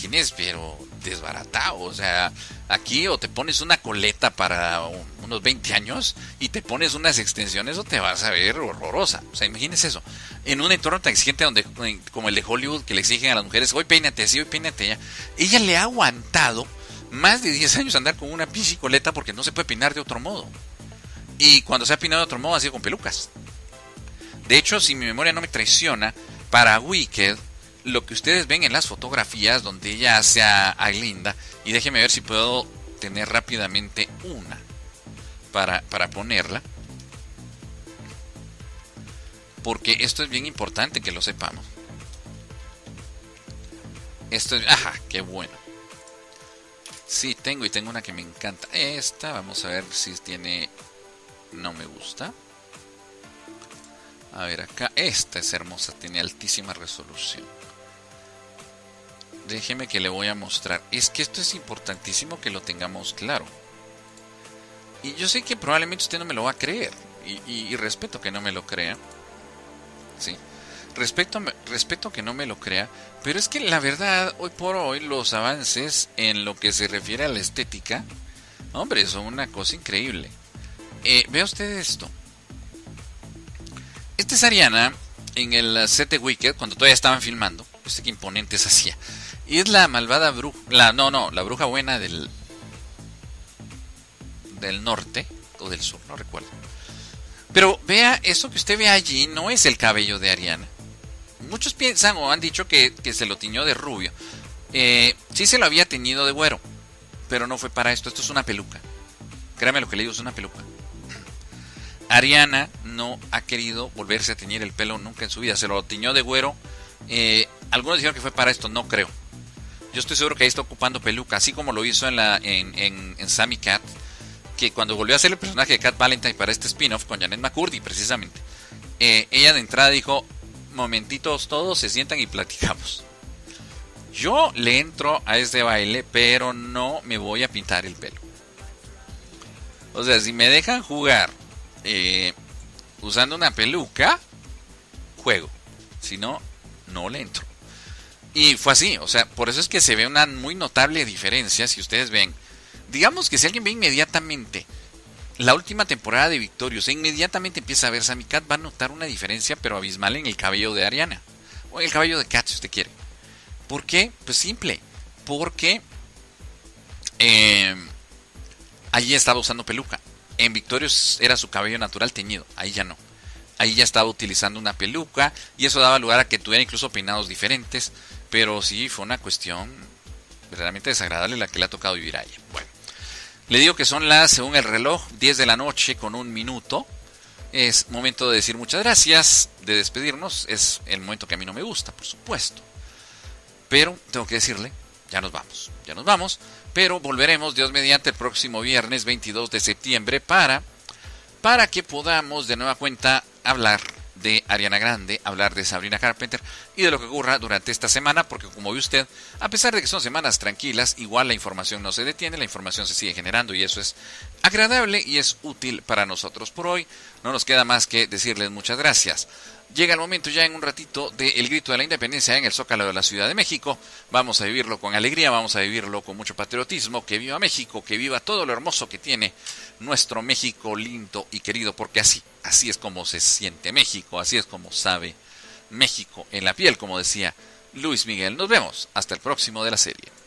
Tienes, pero desbaratado. O sea, aquí o te pones una coleta para unos 20 años y te pones unas extensiones o te vas a ver horrorosa. O sea, imagínese eso. En un entorno tan exigente donde, como el de Hollywood, que le exigen a las mujeres, hoy peínate así, hoy peínate ya. Ella le ha aguantado más de 10 años andar con una piscicoleta porque no se puede peinar de otro modo. Y cuando se ha peinado de otro modo ha sido con pelucas. De hecho, si mi memoria no me traiciona, para Wicked, lo que ustedes ven en las fotografías donde ella hace a, a Linda, y déjenme ver si puedo tener rápidamente una para, para ponerla. Porque esto es bien importante que lo sepamos. Esto es... Ajá, qué bueno. Sí, tengo y tengo una que me encanta. Esta, vamos a ver si tiene... No me gusta. A ver acá, esta es hermosa, tiene altísima resolución. Déjeme que le voy a mostrar. Es que esto es importantísimo que lo tengamos claro. Y yo sé que probablemente usted no me lo va a creer. Y, respeto que no me lo crea. Sí. Respeto, respeto que no me lo crea. Pero es que la verdad, hoy por hoy, los avances en lo que se refiere a la estética, hombre, son una cosa increíble. Eh, vea usted esto. Esta es Ariana en el set de Wicked, cuando todavía estaban filmando. Este que imponentes hacía. Y es la malvada bruja. La, no, no, la bruja buena del. del norte. O del sur, no recuerdo. Pero vea, eso que usted ve allí no es el cabello de Ariana. Muchos piensan o han dicho que, se lo tiñó de rubio. Eh, sí se lo había teñido de güero. Pero no fue para esto. Esto es una peluca. Créame lo que le digo, es una peluca. Ariana no ha querido volverse a teñir el pelo nunca en su vida. Se lo tiñó de güero. Eh, algunos dijeron que fue para esto, no creo. Yo estoy seguro que ahí está ocupando peluca, así como lo hizo en, la, en, en, Sammy Cat, que cuando volvió a hacer el personaje de Cat Valentine para este spin-off con Janet McCurdy, precisamente, eh, ella de entrada dijo: Momentitos todos, se sientan y platicamos. Yo le entro a este baile, pero no me voy a pintar el pelo. O sea, si me dejan jugar eh, usando una peluca, juego. Si no, no le entro. Y fue así, o sea, por eso es que se ve una muy notable diferencia si ustedes ven. Digamos que si alguien ve inmediatamente la última temporada de Victorious, e inmediatamente empieza a ver Sammy Cat, va a notar una diferencia, pero abismal en el cabello de Ariana. O en el cabello de Cat, si usted quiere. ¿Por qué? Pues simple. Porque eh, allí estaba usando peluca. En Victorious era su cabello natural teñido, ahí ya no. Ahí ya estaba utilizando una peluca y eso daba lugar a que tuviera incluso peinados diferentes. Pero sí, fue una cuestión verdaderamente desagradable la que le ha tocado vivir a ella. Bueno, le digo que son las, según el reloj, 10 de la noche con un minuto. Es momento de decir muchas gracias, de despedirnos. Es el momento que a mí no me gusta, por supuesto. Pero tengo que decirle, ya nos vamos, ya nos vamos pero volveremos Dios mediante el próximo viernes 22 de septiembre para para que podamos de nueva cuenta hablar de Ariana Grande, hablar de Sabrina Carpenter y de lo que ocurra durante esta semana, porque como ve usted, a pesar de que son semanas tranquilas, igual la información no se detiene, la información se sigue generando y eso es agradable y es útil para nosotros. Por hoy no nos queda más que decirles muchas gracias. Llega el momento ya en un ratito del grito de la independencia en el Zócalo de la Ciudad de México. Vamos a vivirlo con alegría, vamos a vivirlo con mucho patriotismo. Que viva México, que viva todo lo hermoso que tiene nuestro México lindo y querido, porque así, así es como se siente México, así es como sabe México en la piel, como decía Luis Miguel. Nos vemos hasta el próximo de la serie.